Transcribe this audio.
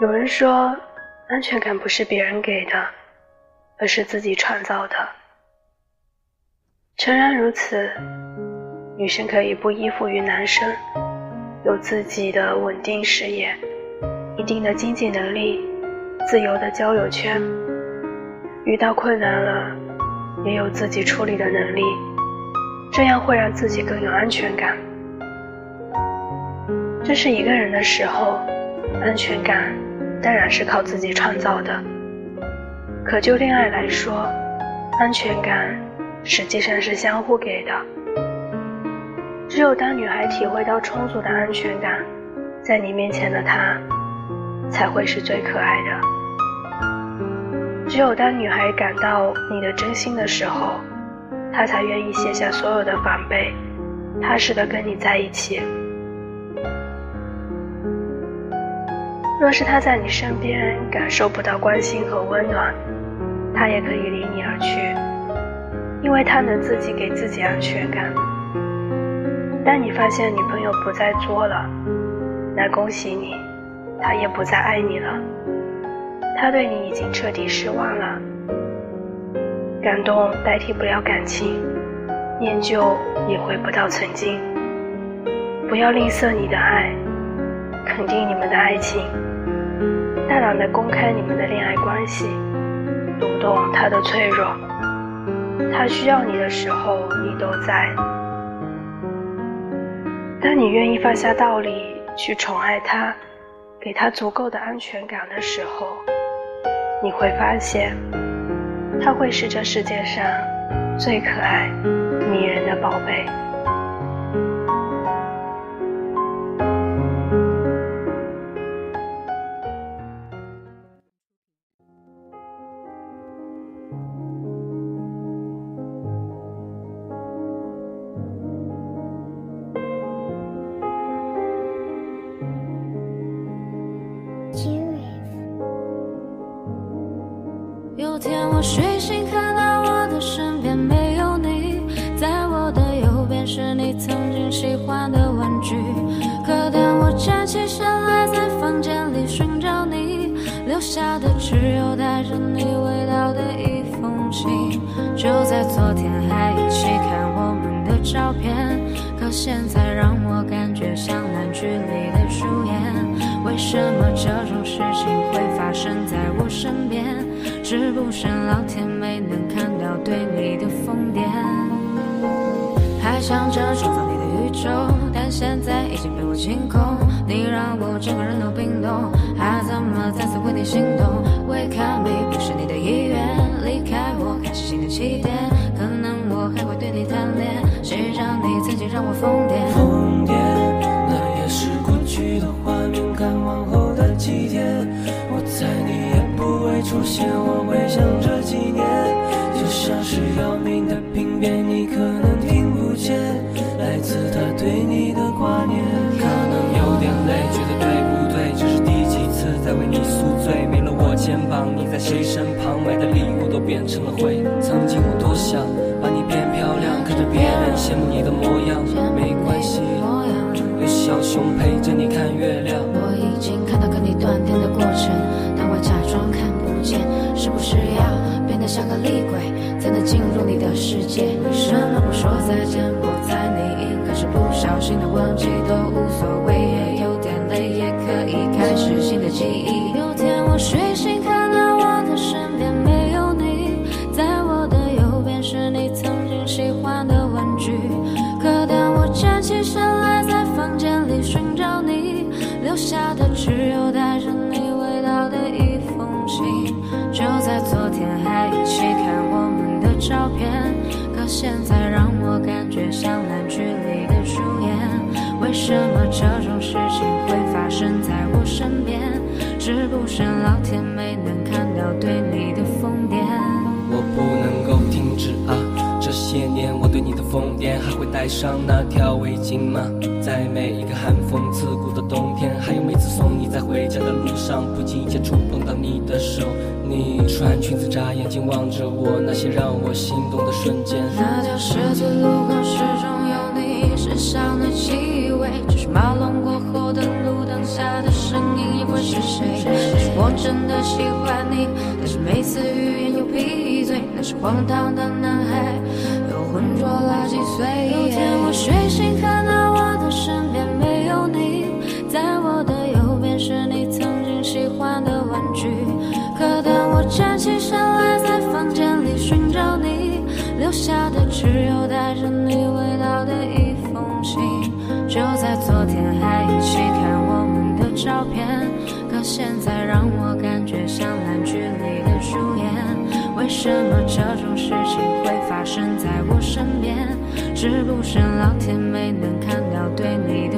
有人说，安全感不是别人给的，而是自己创造的。诚然如此，女生可以不依附于男生，有自己的稳定事业，一定的经济能力，自由的交友圈，遇到困难了，也有自己处理的能力，这样会让自己更有安全感。这是一个人的时候，安全感。当然是靠自己创造的。可就恋爱来说，安全感实际上是相互给的。只有当女孩体会到充足的安全感，在你面前的她才会是最可爱的。只有当女孩感到你的真心的时候，她才愿意卸下所有的防备，踏实的跟你在一起。若是他在你身边感受不到关心和温暖，他也可以离你而去，因为他能自己给自己安全感。当你发现女朋友不再作了，那恭喜你，他也不再爱你了，他对你已经彻底失望了。感动代替不了感情，念旧也回不到曾经。不要吝啬你的爱，肯定你们的爱情。大胆的公开你们的恋爱关系，读懂他的脆弱。他需要你的时候，你都在。当你愿意放下道理去宠爱他，给他足够的安全感的时候，你会发现，他会是这世界上最可爱、迷人的宝贝。我睡醒，看到我的身边没有你，在我的右边是你曾经喜欢的玩具。可当我站起身来，在房间里寻找你，留下的只有带着你味道的一封信。就在昨天还一起看我们的照片，可现在让我感觉像烂剧里的。为什么这种事情会发生在我身边？是不是老天没能看到对你的疯癫？还想着创造你的宇宙，但现在已经被我清空。你让我整个人都冰冻，还怎么再次为你心动？Wake up me，不是你的意愿，离开我，开始新的起点。可能我还会对你贪恋，谁让你曾经让我疯癫？成了灰。曾经我多想把你变漂亮，看着别人羡慕你的模样，没关系，有小熊陪着你看月亮。我已经看到跟你断电的过程，但我假装看不见。是不是要变得像个厉鬼，才能进入你的世界？为什么不说再见？不在你应该是不小心的忘记都无所谓，也有点累，也可以开始新的记忆。让我感觉像烂剧里的主演。为什么这种事情会发生在我身边？是不是老天没能看到对你的疯癫？我不能够停止啊！这些年我对你的疯癫，还会戴上那条围巾吗？在每一个寒风刺骨的冬天，还有每次送你在回家的路上，不经意间触碰到你的手。你穿裙子眨眼睛望着我，那些让我心动的瞬间。那条十字路口始终有你身上的气味，就是马龙过后的路灯下的身影，又会是谁？是我真的喜欢你，但是每次语言又闭嘴。那是荒唐的男孩，又浑浊了几岁。有天我睡醒，留下的只有带着你味道的一封信。就在昨天还一起看我们的照片。可现在让我感觉像烂剧里的主演，为什么这种事情会发生在我身边？是不是老天没能看到对你